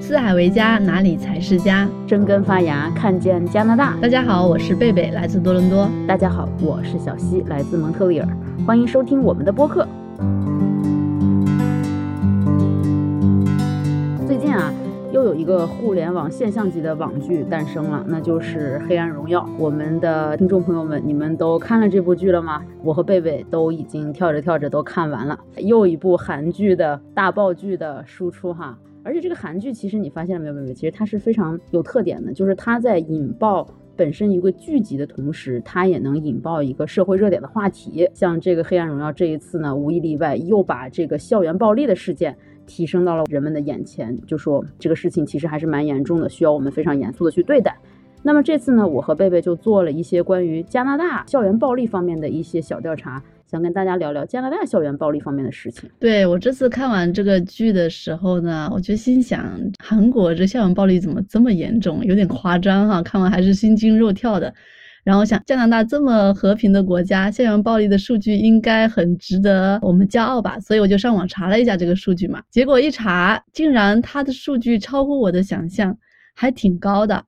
四海为家，哪里才是家？生根发芽，看见加拿大。大家好，我是贝贝，来自多伦多。大家好，我是小溪，来自蒙特利尔。欢迎收听我们的播客。一个互联网现象级的网剧诞生了，那就是《黑暗荣耀》。我们的听众朋友们，你们都看了这部剧了吗？我和贝贝都已经跳着跳着都看完了，又一部韩剧的大爆剧的输出哈。而且这个韩剧其实你发现了没有，贝贝？其实它是非常有特点的，就是它在引爆本身一个剧集的同时，它也能引爆一个社会热点的话题。像这个《黑暗荣耀》这一次呢，无一例外又把这个校园暴力的事件提升到了人们的眼前，就说这个事情其实还是蛮严重的，需要我们非常严肃的去对待。那么这次呢，我和贝贝就做了一些关于加拿大校园暴力方面的一些小调查。想跟大家聊聊加拿大校园暴力方面的事情。对我这次看完这个剧的时候呢，我就心想，韩国这校园暴力怎么这么严重，有点夸张哈。看完还是心惊肉跳的。然后想，加拿大这么和平的国家，校园暴力的数据应该很值得我们骄傲吧？所以我就上网查了一下这个数据嘛。结果一查，竟然它的数据超乎我的想象，还挺高的。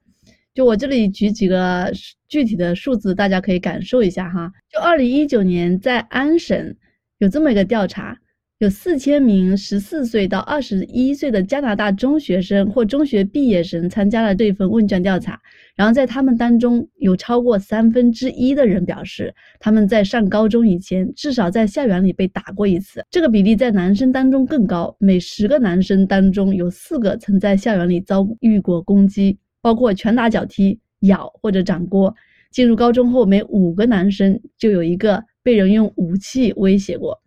就我这里举几个具体的数字，大家可以感受一下哈。就二零一九年在安省有这么一个调查，有四千名十四岁到二十一岁的加拿大中学生或中学毕业生参加了这份问卷调查，然后在他们当中有超过三分之一的人表示他们在上高中以前至少在校园里被打过一次，这个比例在男生当中更高，每十个男生当中有四个曾在校园里遭遇过攻击。包括拳打脚踢、咬或者掌掴。进入高中后，每五个男生就有一个被人用武器威胁过。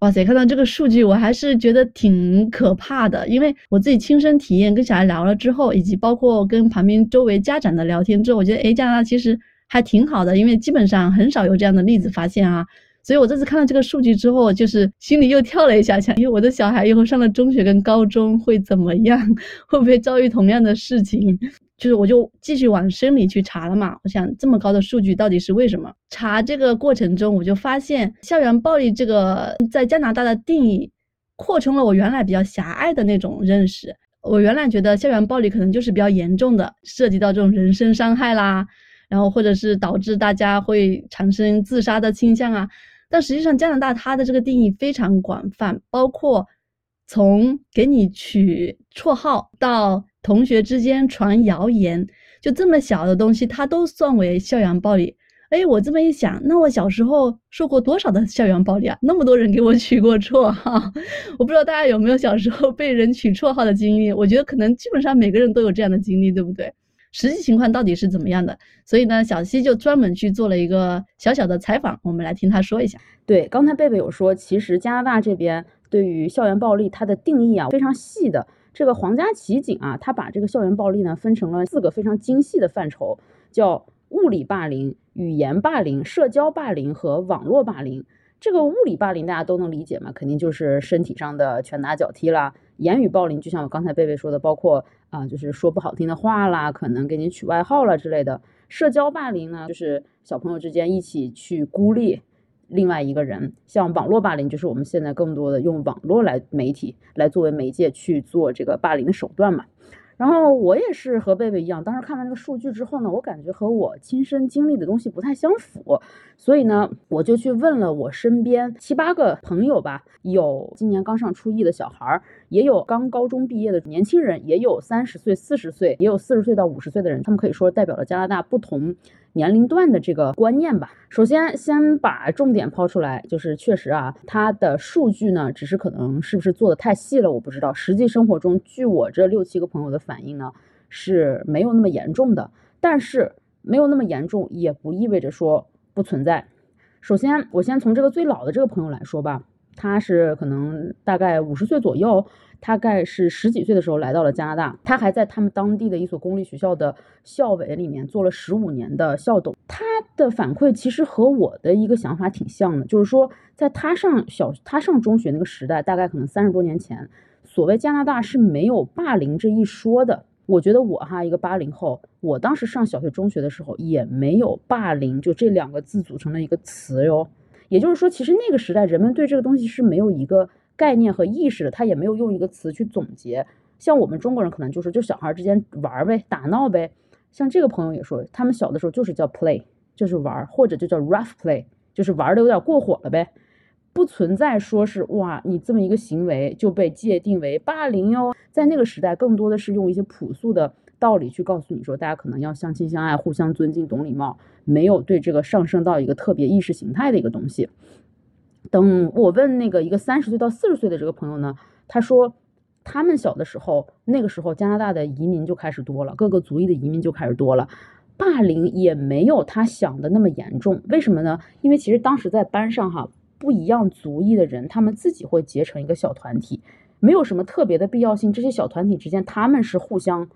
哇塞，看到这个数据，我还是觉得挺可怕的。因为我自己亲身体验，跟小孩聊了之后，以及包括跟旁边周围家长的聊天之后，我觉得，哎，加拿大其实还挺好的，因为基本上很少有这样的例子发现啊。所以我这次看到这个数据之后，就是心里又跳了一下，想，因为我的小孩以后上了中学跟高中会怎么样，会不会遭遇同样的事情？就是我就继续往深里去查了嘛。我想这么高的数据到底是为什么？查这个过程中，我就发现校园暴力这个在加拿大的定义扩充了我原来比较狭隘的那种认识。我原来觉得校园暴力可能就是比较严重的，涉及到这种人身伤害啦，然后或者是导致大家会产生自杀的倾向啊。但实际上，加拿大它的这个定义非常广泛，包括从给你取绰号到同学之间传谣言，就这么小的东西，它都算为校园暴力。哎，我这么一想，那我小时候受过多少的校园暴力啊？那么多人给我取过绰号，我不知道大家有没有小时候被人取绰号的经历？我觉得可能基本上每个人都有这样的经历，对不对？实际情况到底是怎么样的？所以呢，小西就专门去做了一个小小的采访，我们来听他说一下。对，刚才贝贝有说，其实加拿大这边对于校园暴力它的定义啊非常细的。这个皇家骑警啊，他把这个校园暴力呢分成了四个非常精细的范畴，叫物理霸凌、语言霸凌、社交霸凌和网络霸凌。这个物理霸凌大家都能理解嘛？肯定就是身体上的拳打脚踢啦。言语暴凌就像我刚才贝贝说的，包括啊，就是说不好听的话啦，可能给你取外号了之类的。社交霸凌呢，就是小朋友之间一起去孤立另外一个人。像网络霸凌，就是我们现在更多的用网络来媒体来作为媒介去做这个霸凌的手段嘛。然后我也是和贝贝一样，当时看完这个数据之后呢，我感觉和我亲身经历的东西不太相符，所以呢，我就去问了我身边七八个朋友吧，有今年刚上初一的小孩儿，也有刚高中毕业的年轻人，也有三十岁、四十岁，也有四十岁到五十岁的人，他们可以说代表了加拿大不同。年龄段的这个观念吧，首先先把重点抛出来，就是确实啊，它的数据呢，只是可能是不是做的太细了，我不知道。实际生活中，据我这六七个朋友的反应呢，是没有那么严重的。但是没有那么严重，也不意味着说不存在。首先，我先从这个最老的这个朋友来说吧。他是可能大概五十岁左右，大概是十几岁的时候来到了加拿大。他还在他们当地的一所公立学校的校委里面做了十五年的校董。他的反馈其实和我的一个想法挺像的，就是说，在他上小他上中学那个时代，大概可能三十多年前，所谓加拿大是没有霸凌这一说的。我觉得我哈一个八零后，我当时上小学、中学的时候也没有霸凌，就这两个字组成了一个词哟。也就是说，其实那个时代人们对这个东西是没有一个概念和意识的，他也没有用一个词去总结。像我们中国人可能就是就小孩之间玩呗，打闹呗。像这个朋友也说，他们小的时候就是叫 play，就是玩，或者就叫 rough play，就是玩的有点过火了呗。不存在说是哇，你这么一个行为就被界定为霸凌哟。在那个时代，更多的是用一些朴素的道理去告诉你说，大家可能要相亲相爱，互相尊敬，懂礼貌，没有对这个上升到一个特别意识形态的一个东西。等我问那个一个三十岁到四十岁的这个朋友呢，他说。他们小的时候，那个时候加拿大的移民就开始多了，各个族裔的移民就开始多了，霸凌也没有他想的那么严重。为什么呢？因为其实当时在班上哈，不一样族裔的人，他们自己会结成一个小团体，没有什么特别的必要性。这些小团体之间，他们是互相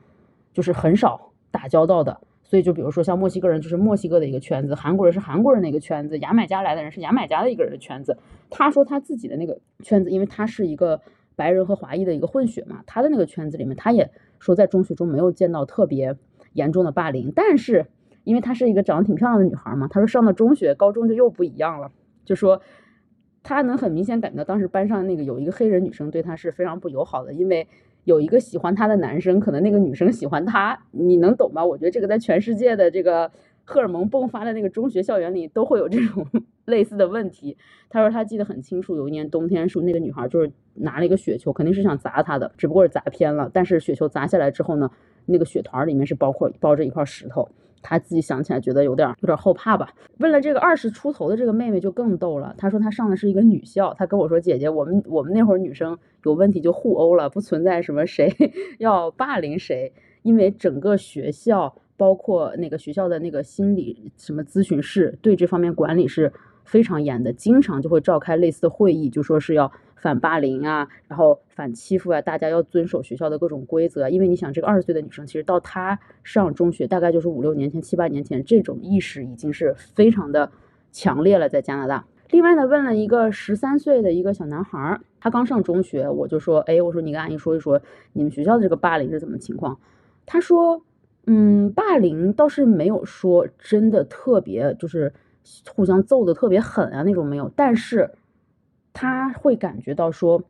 就是很少打交道的。所以就比如说像墨西哥人，就是墨西哥的一个圈子；韩国人是韩国人的一个圈子；牙买加来的人是牙买加的一个人的圈子。他说他自己的那个圈子，因为他是一个。白人和华裔的一个混血嘛，他的那个圈子里面，他也说在中学中没有见到特别严重的霸凌，但是因为她是一个长得挺漂亮的女孩嘛，她说上了中学、高中就又不一样了，就说她能很明显感觉到当时班上那个有一个黑人女生对她是非常不友好的，因为有一个喜欢她的男生，可能那个女生喜欢他，你能懂吗？我觉得这个在全世界的这个。荷尔蒙迸发的那个中学校园里都会有这种 类似的问题。他说他记得很清楚，有一年冬天，说那个女孩就是拿了一个雪球，肯定是想砸他的，只不过是砸偏了。但是雪球砸下来之后呢，那个雪团里面是包括包着一块石头。他自己想起来觉得有点有点后怕吧。问了这个二十出头的这个妹妹就更逗了，她说她上的是一个女校，她跟我说姐姐，我们我们那会儿女生有问题就互殴了，不存在什么谁 要霸凌谁，因为整个学校。包括那个学校的那个心理什么咨询室，对这方面管理是非常严的，经常就会召开类似的会议，就说是要反霸凌啊，然后反欺负啊，大家要遵守学校的各种规则。因为你想，这个二十岁的女生，其实到她上中学，大概就是五六年前、七八年前，这种意识已经是非常的强烈了，在加拿大。另外呢，问了一个十三岁的一个小男孩，他刚上中学，我就说，哎，我说你跟阿姨说一说，你们学校的这个霸凌是怎么情况？他说。嗯，霸凌倒是没有说真的特别，就是互相揍的特别狠啊那种没有，但是他会感觉到说，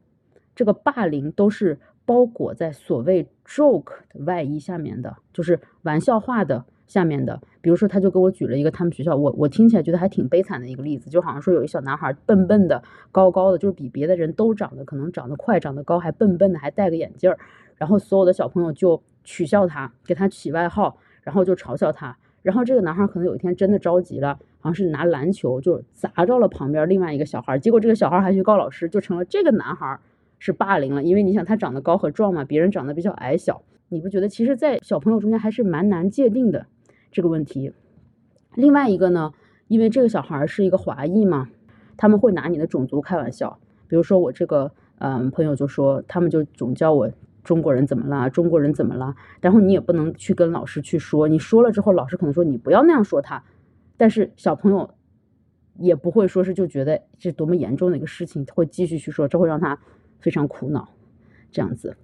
这个霸凌都是包裹在所谓 joke 的外衣下面的，就是玩笑话的下面的。比如说，他就给我举了一个他们学校，我我听起来觉得还挺悲惨的一个例子，就好像说有一小男孩笨笨的、高高的，就是比别的人都长得可能长得快、长得高，还笨笨的，还戴个眼镜儿，然后所有的小朋友就。取笑他，给他起外号，然后就嘲笑他。然后这个男孩可能有一天真的着急了，好像是拿篮球就砸着了旁边另外一个小孩。结果这个小孩还去告老师，就成了这个男孩是霸凌了。因为你想他长得高和壮嘛，别人长得比较矮小，你不觉得其实，在小朋友中间还是蛮难界定的这个问题。另外一个呢，因为这个小孩是一个华裔嘛，他们会拿你的种族开玩笑。比如说我这个嗯朋友就说，他们就总叫我。中国人怎么了？中国人怎么了？然后你也不能去跟老师去说，你说了之后，老师可能说你不要那样说他。但是小朋友也不会说是就觉得这多么严重的一个事情，会继续去说，这会让他非常苦恼。这样子，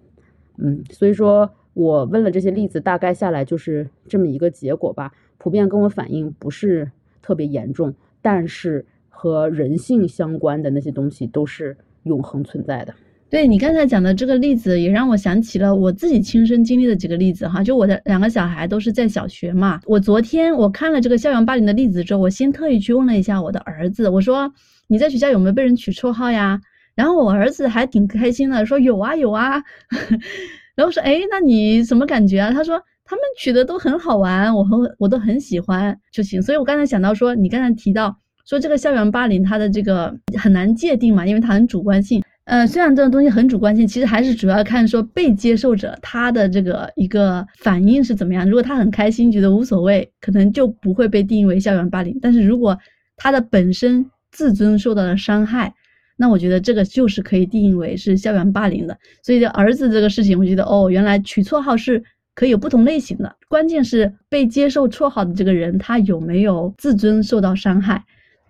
嗯，所以说我问了这些例子，大概下来就是这么一个结果吧。普遍跟我反映不是特别严重，但是和人性相关的那些东西都是永恒存在的。对你刚才讲的这个例子，也让我想起了我自己亲身经历的几个例子哈。就我的两个小孩都是在小学嘛。我昨天我看了这个校园霸凌的例子之后，我先特意去问了一下我的儿子，我说你在学校有没有被人取绰号呀？然后我儿子还挺开心的，说有啊有啊。然后说哎，那你什么感觉啊？他说他们取的都很好玩，我很我都很喜欢就行。所以我刚才想到说，你刚才提到说这个校园霸凌它的这个很难界定嘛，因为它很主观性。呃，虽然这种东西很主观性，其实还是主要看说被接受者他的这个一个反应是怎么样。如果他很开心，觉得无所谓，可能就不会被定义为校园霸凌。但是如果他的本身自尊受到了伤害，那我觉得这个就是可以定义为是校园霸凌的。所以儿子这个事情，我觉得哦，原来取绰号是可以有不同类型的，关键是被接受绰号的这个人他有没有自尊受到伤害。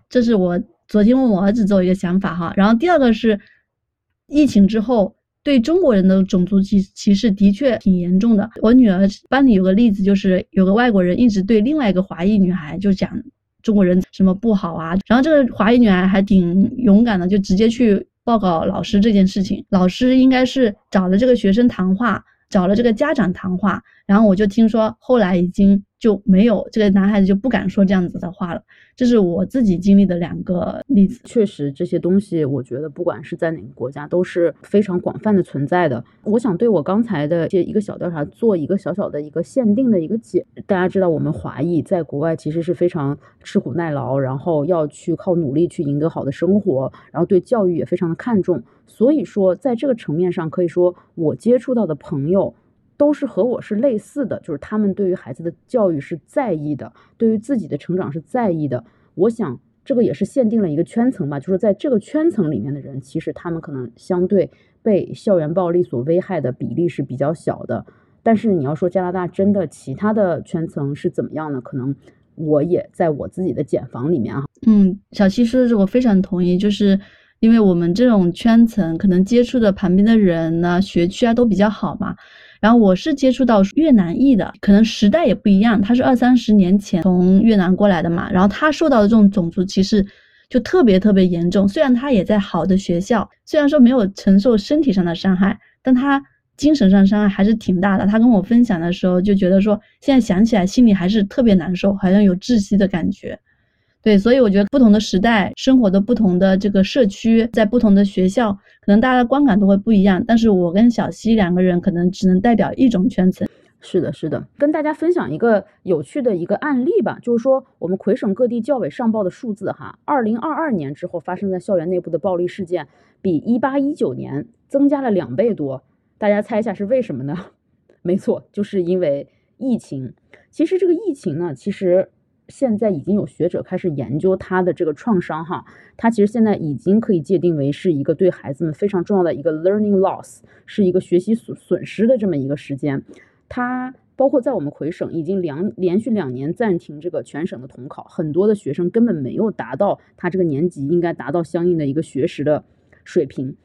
这是我昨天问我儿子做一个想法哈。然后第二个是。疫情之后，对中国人的种族歧歧视的确挺严重的。我女儿班里有个例子，就是有个外国人一直对另外一个华裔女孩就讲中国人什么不好啊。然后这个华裔女孩还挺勇敢的，就直接去报告老师这件事情，老师应该是找了这个学生谈话，找了这个家长谈话，然后我就听说后来已经就没有这个男孩子就不敢说这样子的话了。这是我自己经历的两个例子。确实，这些东西我觉得不管是在哪个国家都是非常广泛的存在的。我想对我刚才的这一个小调查做一个小小的一个限定的一个解。大家知道，我们华裔在国外其实是非常吃苦耐劳，然后要去靠努力去赢得好的生活，然后对教育也非常的看重。所以说，在这个层面上，可以说我接触到的朋友。都是和我是类似的，就是他们对于孩子的教育是在意的，对于自己的成长是在意的。我想这个也是限定了一个圈层吧，就是在这个圈层里面的人，其实他们可能相对被校园暴力所危害的比例是比较小的。但是你要说加拿大真的其他的圈层是怎么样呢？可能我也在我自己的茧房里面啊。嗯，小七说的这我非常同意，就是因为我们这种圈层可能接触的旁边的人呢，学区啊都比较好嘛。然后我是接触到越南裔的，可能时代也不一样，他是二三十年前从越南过来的嘛，然后他受到的这种种族歧视就特别特别严重。虽然他也在好的学校，虽然说没有承受身体上的伤害，但他精神上伤害还是挺大的。他跟我分享的时候就觉得说，现在想起来心里还是特别难受，好像有窒息的感觉。对，所以我觉得不同的时代，生活的不同的这个社区，在不同的学校，可能大家的观感都会不一样。但是我跟小西两个人可能只能代表一种圈层。是的，是的，跟大家分享一个有趣的一个案例吧，就是说我们魁省各地教委上报的数字哈，二零二二年之后发生在校园内部的暴力事件，比一八一九年增加了两倍多。大家猜一下是为什么呢？没错，就是因为疫情。其实这个疫情呢，其实。现在已经有学者开始研究他的这个创伤，哈，他其实现在已经可以界定为是一个对孩子们非常重要的一个 learning loss，是一个学习损损失的这么一个时间。他包括在我们魁省已经两连续两年暂停这个全省的统考，很多的学生根本没有达到他这个年级应该达到相应的一个学识的水平。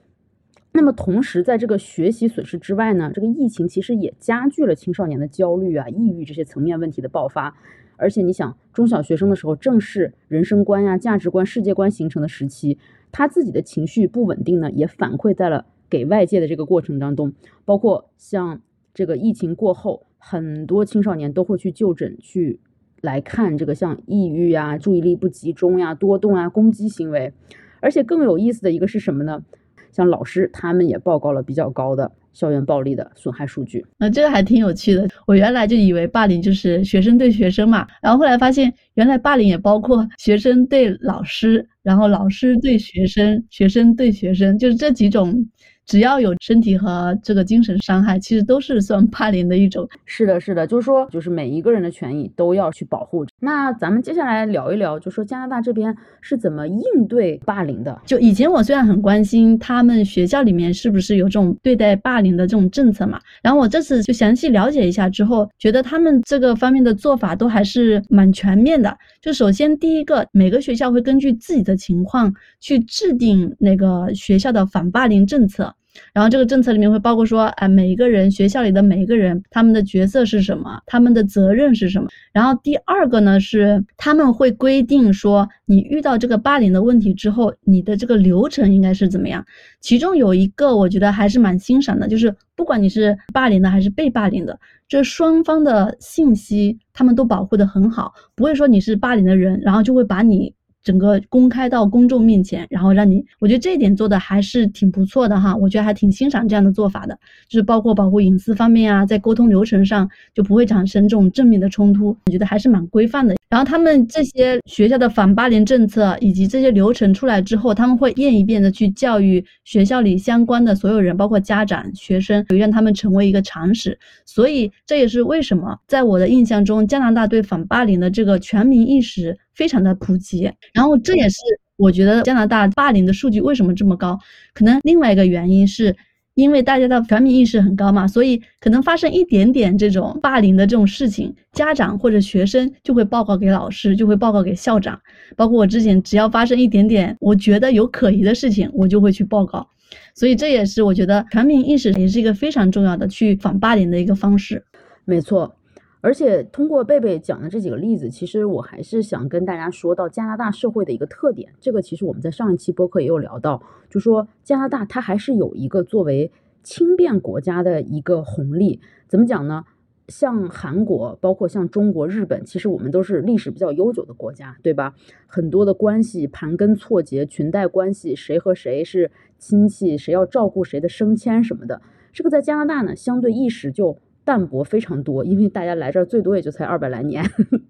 那么同时，在这个学习损失之外呢，这个疫情其实也加剧了青少年的焦虑啊、抑郁这些层面问题的爆发。而且你想，中小学生的时候正是人生观呀、价值观、世界观形成的时期，他自己的情绪不稳定呢，也反馈在了给外界的这个过程当中。包括像这个疫情过后，很多青少年都会去就诊，去来看这个像抑郁呀、注意力不集中呀、多动啊、攻击行为。而且更有意思的一个是什么呢？像老师他们也报告了比较高的。校园暴力的损害数据，那这个还挺有趣的。我原来就以为霸凌就是学生对学生嘛，然后后来发现原来霸凌也包括学生对老师，然后老师对学生，学生对学生，就是这几种。只要有身体和这个精神伤害，其实都是算霸凌的一种。是的，是的，就是说，就是每一个人的权益都要去保护。那咱们接下来聊一聊，就说加拿大这边是怎么应对霸凌的。就以前我虽然很关心他们学校里面是不是有这种对待霸凌的这种政策嘛，然后我这次就详细了解一下之后，觉得他们这个方面的做法都还是蛮全面的。就首先第一个，每个学校会根据自己的情况去制定那个学校的反霸凌政策。然后这个政策里面会包括说，哎，每一个人学校里的每一个人他们的角色是什么，他们的责任是什么。然后第二个呢是他们会规定说，你遇到这个霸凌的问题之后，你的这个流程应该是怎么样。其中有一个我觉得还是蛮欣赏的，就是不管你是霸凌的还是被霸凌的，这双方的信息他们都保护的很好，不会说你是霸凌的人，然后就会把你。整个公开到公众面前，然后让你，我觉得这一点做的还是挺不错的哈，我觉得还挺欣赏这样的做法的，就是包括保护隐私方面啊，在沟通流程上就不会产生这种正面的冲突，我觉得还是蛮规范的。然后他们这些学校的反霸凌政策以及这些流程出来之后，他们会一遍一遍的去教育学校里相关的所有人，包括家长、学生，让他们成为一个常识。所以这也是为什么在我的印象中，加拿大对反霸凌的这个全民意识。非常的普及，然后这也是我觉得加拿大霸凌的数据为什么这么高，可能另外一个原因是因为大家的全民意识很高嘛，所以可能发生一点点这种霸凌的这种事情，家长或者学生就会报告给老师，就会报告给校长，包括我之前只要发生一点点我觉得有可疑的事情，我就会去报告，所以这也是我觉得全民意识也是一个非常重要的去反霸凌的一个方式。没错。而且通过贝贝讲的这几个例子，其实我还是想跟大家说到加拿大社会的一个特点。这个其实我们在上一期播客也有聊到，就说加拿大它还是有一个作为轻便国家的一个红利。怎么讲呢？像韩国，包括像中国、日本，其实我们都是历史比较悠久的国家，对吧？很多的关系盘根错节，裙带关系，谁和谁是亲戚，谁要照顾谁的升迁什么的，这个在加拿大呢，相对意识就。淡薄非常多，因为大家来这儿最多也就才二百来年。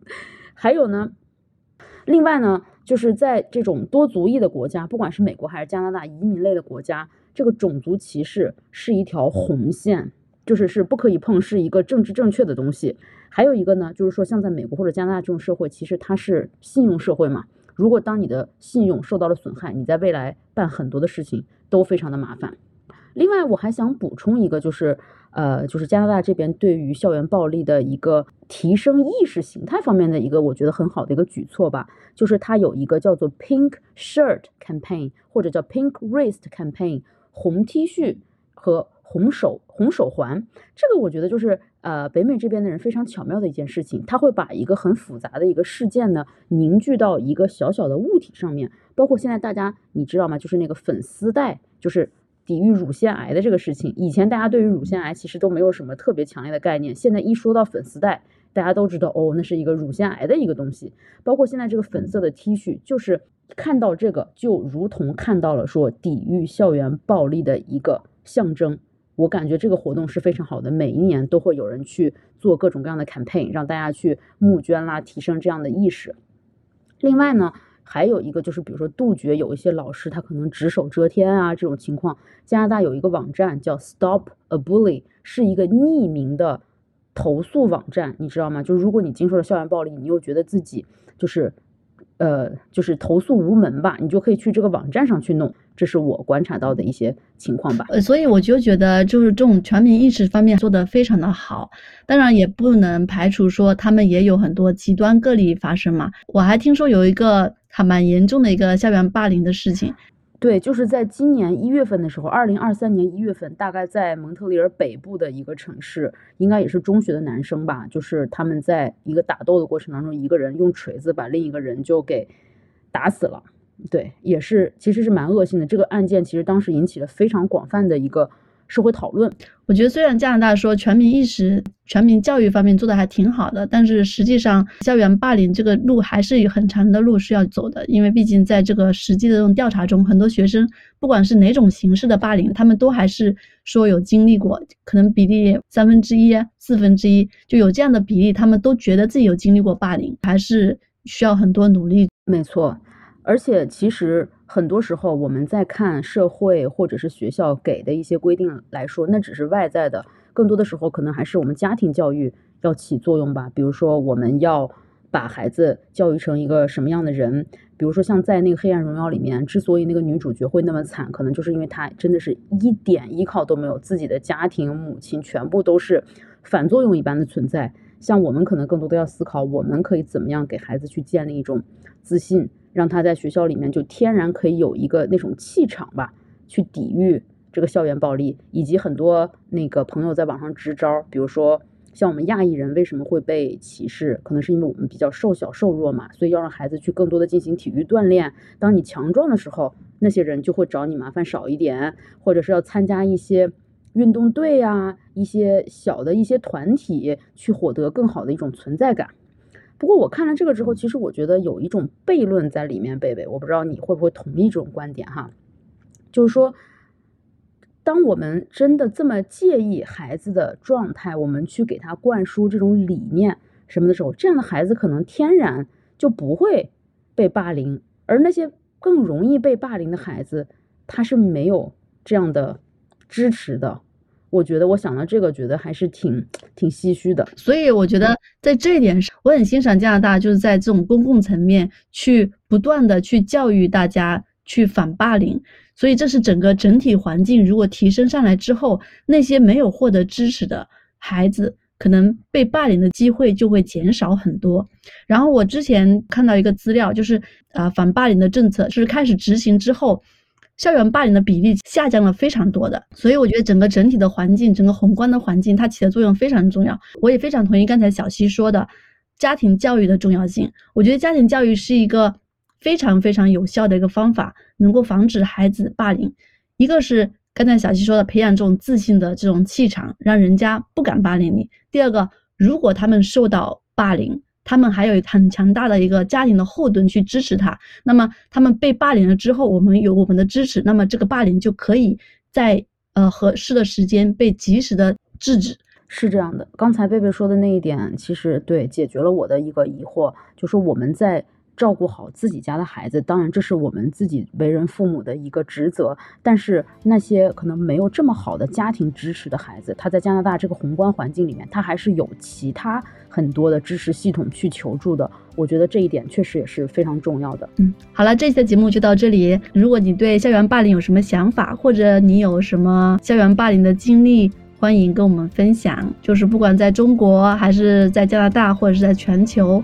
还有呢，另外呢，就是在这种多族裔的国家，不管是美国还是加拿大移民类的国家，这个种族歧视是一条红线，就是是不可以碰，是一个政治正确的东西。还有一个呢，就是说像在美国或者加拿大这种社会，其实它是信用社会嘛。如果当你的信用受到了损害，你在未来办很多的事情都非常的麻烦。另外，我还想补充一个，就是。呃，就是加拿大这边对于校园暴力的一个提升意识形态方面的一个，我觉得很好的一个举措吧，就是它有一个叫做 Pink Shirt Campaign 或者叫 Pink Wrist Campaign，红 T 恤和红手红手环。这个我觉得就是呃北美这边的人非常巧妙的一件事情，他会把一个很复杂的一个事件呢凝聚到一个小小的物体上面，包括现在大家你知道吗？就是那个粉丝带，就是。抵御乳腺癌的这个事情，以前大家对于乳腺癌其实都没有什么特别强烈的概念，现在一说到粉丝带，大家都知道哦，那是一个乳腺癌的一个东西。包括现在这个粉色的 T 恤，就是看到这个就如同看到了说抵御校园暴力的一个象征。我感觉这个活动是非常好的，每一年都会有人去做各种各样的 campaign，让大家去募捐啦，提升这样的意识。另外呢。还有一个就是，比如说杜绝有一些老师他可能只手遮天啊这种情况。加拿大有一个网站叫 Stop a Bully，是一个匿名的投诉网站，你知道吗？就是如果你经受了校园暴力，你又觉得自己就是。呃，就是投诉无门吧，你就可以去这个网站上去弄，这是我观察到的一些情况吧。呃，所以我就觉得，就是这种全民意识方面做得非常的好，当然也不能排除说他们也有很多极端个例发生嘛。我还听说有一个还蛮严重的一个校园霸凌的事情。对，就是在今年一月份的时候，二零二三年一月份，大概在蒙特利尔北部的一个城市，应该也是中学的男生吧，就是他们在一个打斗的过程当中，一个人用锤子把另一个人就给打死了。对，也是其实是蛮恶性的。这个案件其实当时引起了非常广泛的一个。社会讨论，我觉得虽然加拿大说全民意识、全民教育方面做的还挺好的，但是实际上校园霸凌这个路还是有很长的路是要走的。因为毕竟在这个实际的这种调查中，很多学生不管是哪种形式的霸凌，他们都还是说有经历过，可能比例三分之一、四分之一就有这样的比例，他们都觉得自己有经历过霸凌，还是需要很多努力。没错，而且其实。很多时候，我们在看社会或者是学校给的一些规定来说，那只是外在的。更多的时候，可能还是我们家庭教育要起作用吧。比如说，我们要把孩子教育成一个什么样的人？比如说，像在那个《黑暗荣耀》里面，之所以那个女主角会那么惨，可能就是因为她真的是一点依靠都没有，自己的家庭、母亲全部都是反作用一般的存在。像我们可能更多的要思考，我们可以怎么样给孩子去建立一种自信。让他在学校里面就天然可以有一个那种气场吧，去抵御这个校园暴力，以及很多那个朋友在网上支招，比如说像我们亚裔人为什么会被歧视，可能是因为我们比较瘦小瘦弱嘛，所以要让孩子去更多的进行体育锻炼。当你强壮的时候，那些人就会找你麻烦少一点，或者是要参加一些运动队呀，一些小的一些团体，去获得更好的一种存在感。不过我看了这个之后，其实我觉得有一种悖论在里面，贝贝，我不知道你会不会同意这种观点哈，就是说，当我们真的这么介意孩子的状态，我们去给他灌输这种理念什么的时候，这样的孩子可能天然就不会被霸凌，而那些更容易被霸凌的孩子，他是没有这样的支持的。我觉得我想到这个，觉得还是挺挺唏嘘的。所以我觉得在这一点上，我很欣赏加拿大，就是在这种公共层面去不断的去教育大家去反霸凌。所以这是整个整体环境如果提升上来之后，那些没有获得支持的孩子，可能被霸凌的机会就会减少很多。然后我之前看到一个资料，就是啊反霸凌的政策是开始执行之后。校园霸凌的比例下降了非常多的。所以我觉得整个整体的环境，整个宏观的环境，它起的作用非常重要。我也非常同意刚才小溪说的家庭教育的重要性。我觉得家庭教育是一个非常非常有效的一个方法，能够防止孩子霸凌。一个是刚才小溪说的，培养这种自信的这种气场，让人家不敢霸凌你。第二个，如果他们受到霸凌，他们还有很强大的一个家庭的后盾去支持他。那么他们被霸凌了之后，我们有我们的支持，那么这个霸凌就可以在呃合适的时间被及时的制止。是这样的，刚才贝贝说的那一点，其实对解决了我的一个疑惑，就是我们在。照顾好自己家的孩子，当然这是我们自己为人父母的一个职责。但是那些可能没有这么好的家庭支持的孩子，他在加拿大这个宏观环境里面，他还是有其他很多的支持系统去求助的。我觉得这一点确实也是非常重要的。嗯，好了，这期的节目就到这里。如果你对校园霸凌有什么想法，或者你有什么校园霸凌的经历，欢迎跟我们分享。就是不管在中国，还是在加拿大，或者是在全球。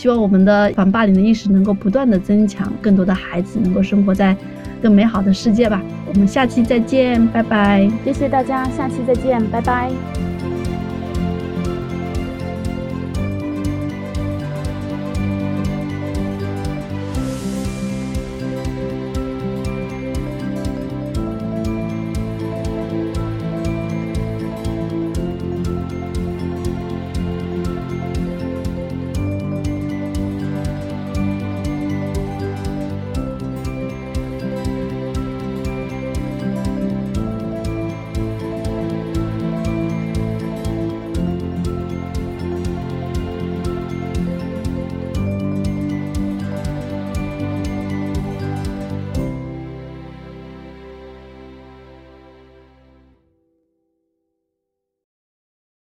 希望我们的反霸凌的意识能够不断的增强，更多的孩子能够生活在更美好的世界吧。我们下期再见，拜拜！谢谢大家，下期再见，拜拜。